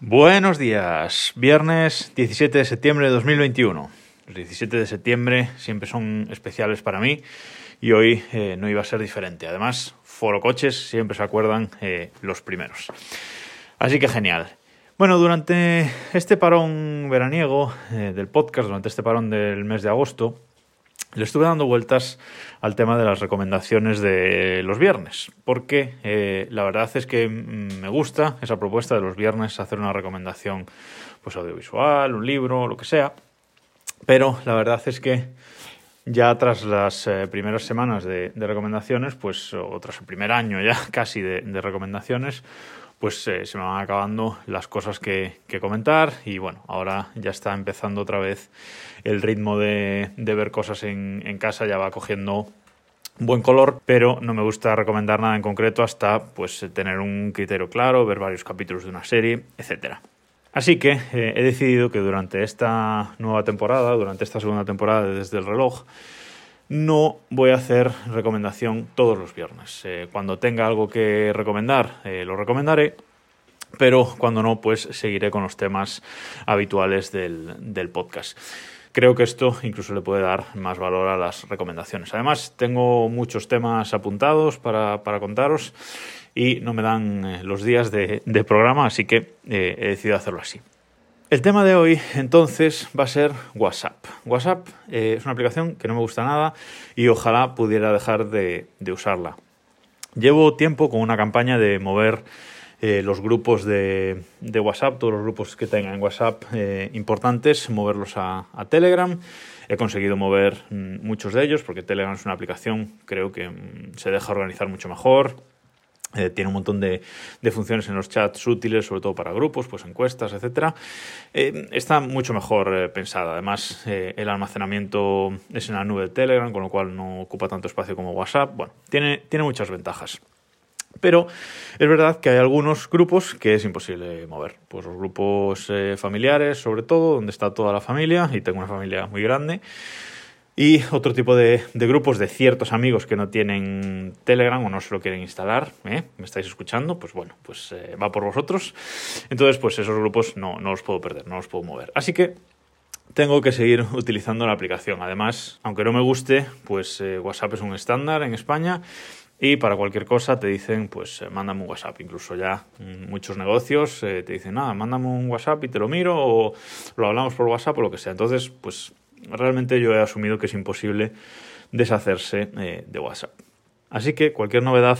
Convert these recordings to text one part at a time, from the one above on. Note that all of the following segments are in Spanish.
Buenos días, viernes 17 de septiembre de 2021. Los 17 de septiembre siempre son especiales para mí y hoy eh, no iba a ser diferente. Además, Foro Coches siempre se acuerdan eh, los primeros. Así que genial. Bueno, durante este parón veraniego eh, del podcast, durante este parón del mes de agosto, le estuve dando vueltas al tema de las recomendaciones de los viernes, porque eh, la verdad es que mm, me gusta esa propuesta de los viernes hacer una recomendación pues audiovisual, un libro, lo que sea, pero la verdad es que ya tras las eh, primeras semanas de, recomendaciones, pues o tras el primer año ya casi de recomendaciones, pues eh, se me van acabando las cosas que, comentar y bueno, ahora ya está empezando otra vez el ritmo de, ver cosas en, casa, ya va cogiendo buen color, pero no me gusta recomendar nada en concreto hasta pues tener un criterio claro, ver varios capítulos de una serie, etcétera. Así que eh, he decidido que durante esta nueva temporada, durante esta segunda temporada de Desde el reloj, no voy a hacer recomendación todos los viernes. Eh, cuando tenga algo que recomendar, eh, lo recomendaré, pero cuando no, pues seguiré con los temas habituales del, podcast. Creo que esto incluso le puede dar más valor a las recomendaciones. Además, tengo muchos temas apuntados para, contaros y no me dan eh, los días de, programa, así que he decidido hacerlo así. El tema de hoy entonces va a ser WhatsApp. WhatsApp eh, es una aplicación que no me gusta nada y ojalá pudiera dejar de, usarla. Llevo tiempo con una campaña de mover eh, los grupos de, WhatsApp, todos los grupos que tengan en WhatsApp eh, importantes, moverlos a, a, Telegram. He conseguido mover mm, muchos de ellos porque Telegram es una aplicación, creo que mm, se deja organizar mucho mejor eh, tiene un montón de, funciones en los chats útiles, sobre todo para grupos, pues encuestas, etcétera. Eh, está mucho mejor eh, pensada. Además, el almacenamiento es en la nube de Telegram, con lo cual no ocupa tanto espacio como WhatsApp. Bueno, tiene, tiene muchas ventajas. Pero es verdad que hay algunos grupos que es imposible mover. Pues los grupos familiares, sobre todo, donde está toda la familia, y tengo una familia muy grande. Y otro tipo de, grupos de ciertos amigos que no tienen Telegram o no se lo quieren instalar, ¿eh? ¿me estáis escuchando? Pues bueno, pues eh, va por vosotros. Entonces, pues esos grupos no, no los puedo perder, no los puedo mover. Así que tengo que seguir utilizando la aplicación. Además, aunque no me guste, pues eh, WhatsApp es un estándar en España y para cualquier cosa te dicen, pues mándame un WhatsApp. Incluso ya muchos negocios te dicen, nada, mándame un WhatsApp y te lo miro o lo hablamos por WhatsApp o lo que sea. Entonces, pues realmente yo he asumido que es imposible deshacerse eh, de WhatsApp. Así que cualquier novedad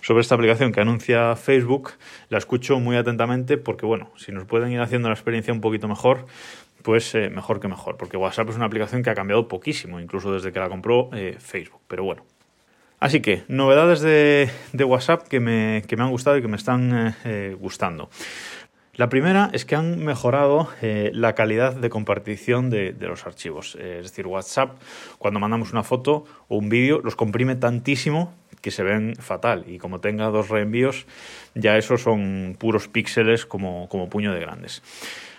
sobre esta aplicación que anuncia Facebook la escucho muy atentamente porque, bueno, si nos pueden ir haciendo la experiencia un poquito mejor, pues eh, mejor que mejor, porque WhatsApp es una aplicación que ha cambiado poquísimo, incluso desde que la compró eh, Facebook, pero bueno. Así que, novedades de, WhatsApp que me, que me, han gustado y que me están gustando. La primera es que han mejorado eh, la calidad de compartición de, los archivos. Eh, es decir, WhatsApp, cuando mandamos una foto o un vídeo, los comprime tantísimo que se ven fatal. Y como tenga dos reenvíos, ya esos son puros píxeles como, como puño de grandes.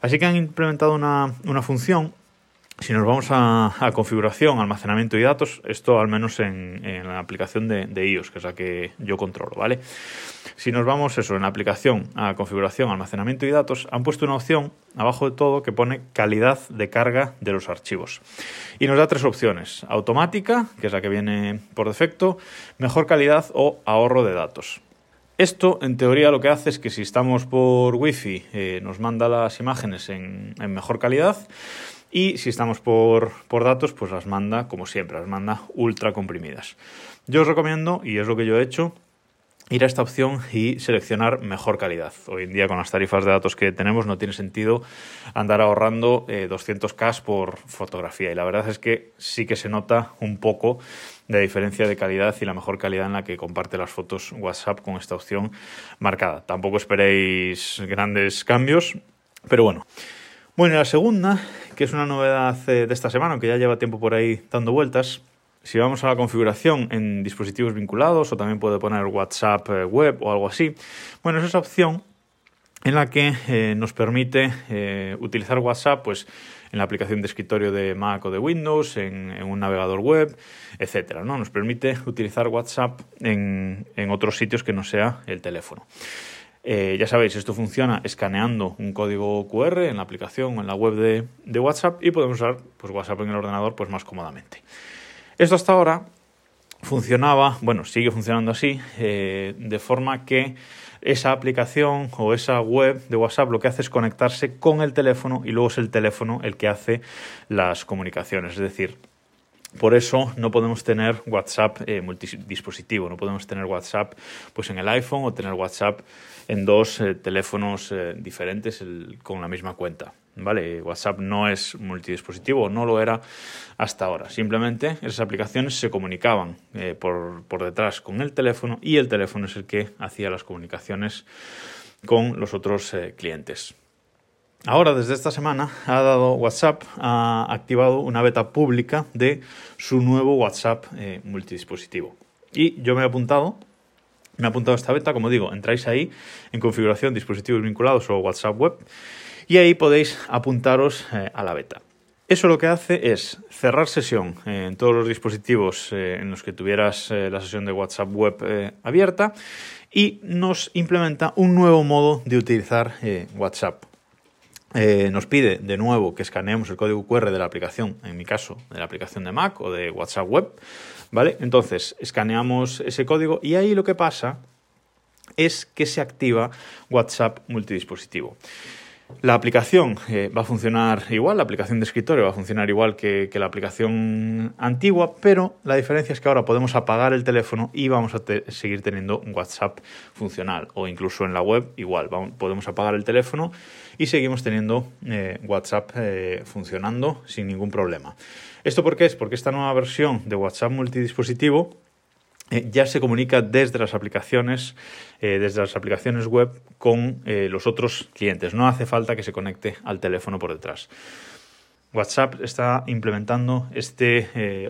Así que han implementado una, una función si nos vamos a, configuración, almacenamiento y datos, esto al menos en, la aplicación de, iOS, que es la que yo controlo, ¿vale? Si nos vamos eso, en la aplicación a configuración, almacenamiento y datos, han puesto una opción abajo de todo que pone calidad de carga de los archivos. Y nos da tres opciones, automática, que es la que viene por defecto, mejor calidad o ahorro de datos. Esto, en teoría, lo que hace es que si estamos por Wi-Fi, eh, nos manda las imágenes en mejor calidad y si estamos por, datos, pues las manda, como siempre, las manda ultra comprimidas. Yo os recomiendo, y es lo que yo he hecho, ir a esta opción y seleccionar mejor calidad. Hoy en día con las tarifas de datos que tenemos no tiene sentido andar ahorrando 200k eh, por fotografía y la verdad es que sí que se nota un poco de diferencia de calidad y la mejor calidad en la que comparte las fotos WhatsApp con esta opción marcada. Tampoco esperéis grandes cambios, pero bueno. Bueno, la segunda, que es una novedad eh, de esta semana, aunque ya lleva tiempo por ahí dando vueltas, si vamos a la configuración en dispositivos vinculados o también puede poner WhatsApp eh, web o algo así, bueno, es esa opción en la que eh, nos permite utilizar WhatsApp pues, en la aplicación de escritorio de Mac o de Windows, en, un navegador web, etcétera. ¿no? Nos permite utilizar WhatsApp en, en otros sitios que no sea el teléfono. Eh, ya sabéis, esto funciona escaneando un código QR en la aplicación o en la web de, WhatsApp y podemos usar pues, WhatsApp en el ordenador pues, más cómodamente. Esto hasta ahora funcionaba, bueno, sigue funcionando así, eh, de forma que esa aplicación o esa web de WhatsApp lo que hace es conectarse con el teléfono y luego es el teléfono el que hace las comunicaciones. Es decir, por eso no podemos tener WhatsApp eh, multidispositivo, no podemos tener WhatsApp pues en el iPhone o tener WhatsApp en dos eh, teléfonos eh, diferentes con la misma cuenta. ¿Vale? WhatsApp no es multidispositivo, no lo era hasta ahora. Simplemente esas aplicaciones se comunicaban por, por detrás con el teléfono y el teléfono es el que hacía las comunicaciones con los otros clientes. Ahora, desde esta semana, ha dado WhatsApp, ha activado una beta pública de su nuevo WhatsApp eh, multidispositivo. Y yo me he apuntado, me he apuntado a esta beta, como digo, entráis ahí en configuración dispositivos vinculados o WhatsApp web y ahí podéis apuntaros eh, a la beta. Eso lo que hace es cerrar sesión eh, en todos los dispositivos en los que tuvieras la sesión de WhatsApp web abierta y nos implementa un nuevo modo de utilizar WhatsApp eh, nos pide de nuevo que escaneemos el código QR de la aplicación, en mi caso, de la aplicación de Mac o de WhatsApp Web, ¿vale? Entonces, escaneamos ese código y ahí lo que pasa es que se activa WhatsApp multidispositivo. La aplicación eh, va a funcionar igual, la aplicación de escritorio va a funcionar igual que, la aplicación antigua, pero la diferencia es que ahora podemos apagar el teléfono y vamos a seguir teniendo un WhatsApp funcional o incluso en la web igual, podemos apagar el teléfono y seguimos teniendo eh, WhatsApp eh, funcionando sin ningún problema. ¿Esto por qué es? Porque esta nueva versión de WhatsApp multidispositivo eh, ya se comunica desde las aplicaciones, eh, desde las aplicaciones web con eh, los otros clientes. No hace falta que se conecte al teléfono por detrás. WhatsApp está implementando esta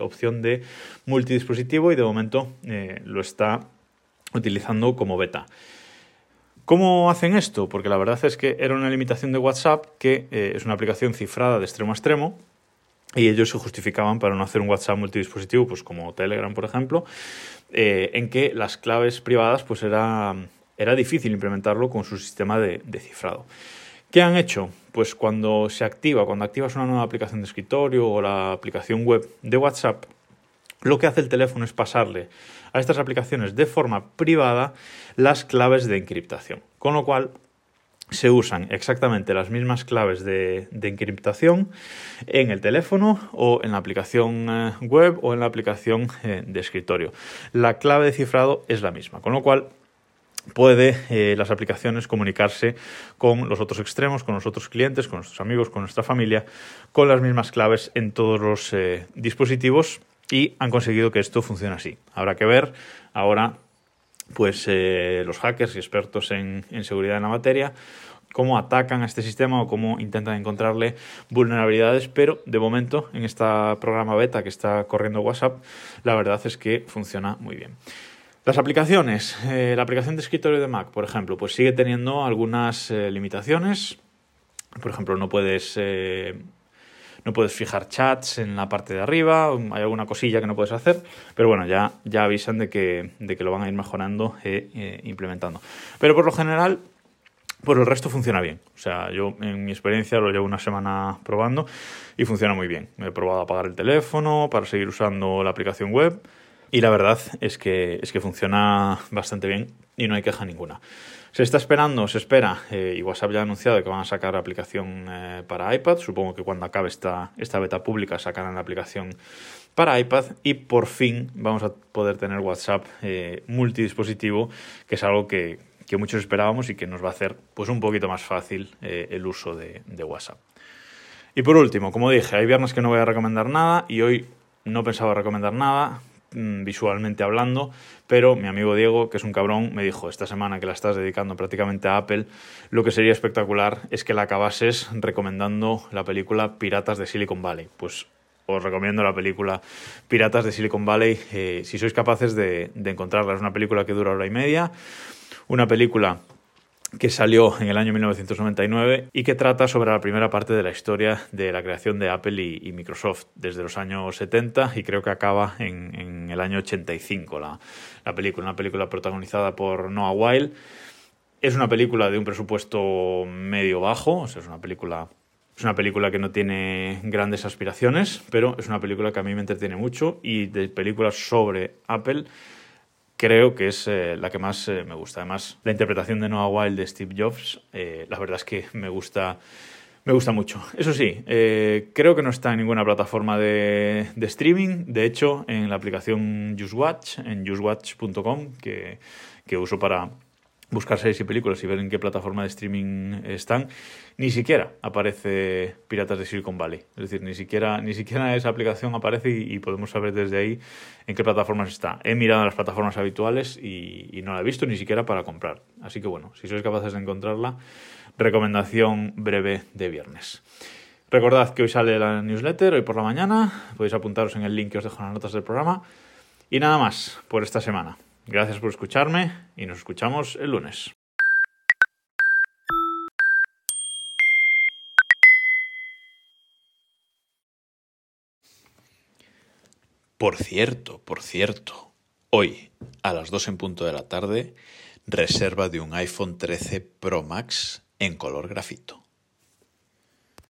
opción de multidispositivo y de momento lo está utilizando como beta. ¿Cómo hacen esto? Porque la verdad es que era una limitación de WhatsApp que es una aplicación cifrada de extremo a extremo y ellos se justificaban para no hacer un WhatsApp multidispositivo, pues como Telegram, por ejemplo, eh, en que las claves privadas pues era, era difícil implementarlo con su sistema de, cifrado. ¿Qué han hecho? Pues cuando se activa, cuando activas una nueva aplicación de escritorio o la aplicación web de WhatsApp, lo que hace el teléfono es pasarle a estas aplicaciones de forma privada las claves de encriptación. Con lo cual, se usan exactamente las mismas claves de, encriptación en el teléfono o en la aplicación eh, web o en la aplicación eh, de escritorio. La clave de cifrado es la misma, con lo cual puede eh, las aplicaciones comunicarse con los otros extremos, con los otros clientes, con nuestros amigos, con nuestra familia, con las mismas claves en todos los dispositivos y han conseguido que esto funcione así. Habrá que ver ahora pues eh, los hackers y expertos en, seguridad en la materia cómo atacan a este sistema o cómo intentan encontrarle vulnerabilidades, pero de momento en este programa beta que está corriendo WhatsApp, la verdad es que funciona muy bien. Las aplicaciones, eh, la aplicación de escritorio de Mac, por ejemplo, pues sigue teniendo algunas eh, limitaciones. Por ejemplo, no puedes no puedes fijar chats en la parte de arriba, hay alguna cosilla que no puedes hacer, pero bueno, ya, ya avisan de que, de que lo van a ir mejorando e eh, implementando. Pero por lo general, pues el resto funciona bien. O sea, yo en mi experiencia lo llevo una semana probando y funciona muy bien. He probado a apagar el teléfono para seguir usando la aplicación web y la verdad es que, es que funciona bastante bien y no hay queja ninguna. Se está esperando, se espera, eh, y WhatsApp ya ha anunciado que van a sacar aplicación eh, para iPad. Supongo que cuando acabe esta, esta beta pública sacarán la aplicación para iPad y por fin vamos a poder tener WhatsApp eh, multidispositivo, que es algo que, que, muchos esperábamos y que nos va a hacer pues, un poquito más fácil el uso de, WhatsApp. Y por último, como dije, hay viernes que no voy a recomendar nada y hoy no pensaba recomendar nada, visualmente hablando, pero mi amigo Diego, que es un cabrón, me dijo esta semana que la estás dedicando prácticamente a Apple, lo que sería espectacular es que la acabases recomendando la película Piratas de Silicon Valley. Pues os recomiendo la película Piratas de Silicon Valley eh, si sois capaces de, de encontrarla. Es una película que dura hora y media, una película que salió en el año 1999 y que trata sobre la primera parte de la historia de la creación de Apple y, Microsoft desde los años 70 y creo que acaba en, el año 85 la, la, película, una película protagonizada por Noah Weil Es una película de un presupuesto medio bajo, es una película es una película que no tiene grandes aspiraciones, pero es una película que a mí me entretiene mucho y de películas sobre Apple creo que es eh, la que más eh, me gusta. Además, la interpretación de Noah Wild de Steve Jobs, eh, la verdad es que me gusta, me gusta mucho. Eso sí, creo que no está en ninguna plataforma de, de, streaming. De hecho, en la aplicación JustWatch, en justwatch.com, que, que uso para buscar series y películas y ver en qué plataforma de streaming están, ni siquiera aparece Piratas de Silicon Valley. Es decir, ni siquiera, ni siquiera esa aplicación aparece y, podemos saber desde ahí en qué plataformas está. He mirado las plataformas habituales y, no la he visto ni siquiera para comprar. Así que bueno, si sois capaces de encontrarla, recomendación breve de viernes. Recordad que hoy sale la newsletter, hoy por la mañana. Podéis apuntaros en el link que os dejo en las notas del programa. Y nada más por esta semana. Gracias por escucharme y nos escuchamos el lunes. Por cierto, por cierto, hoy a las 2 en punto de la tarde, reserva de un iPhone 13 Pro Max en color grafito.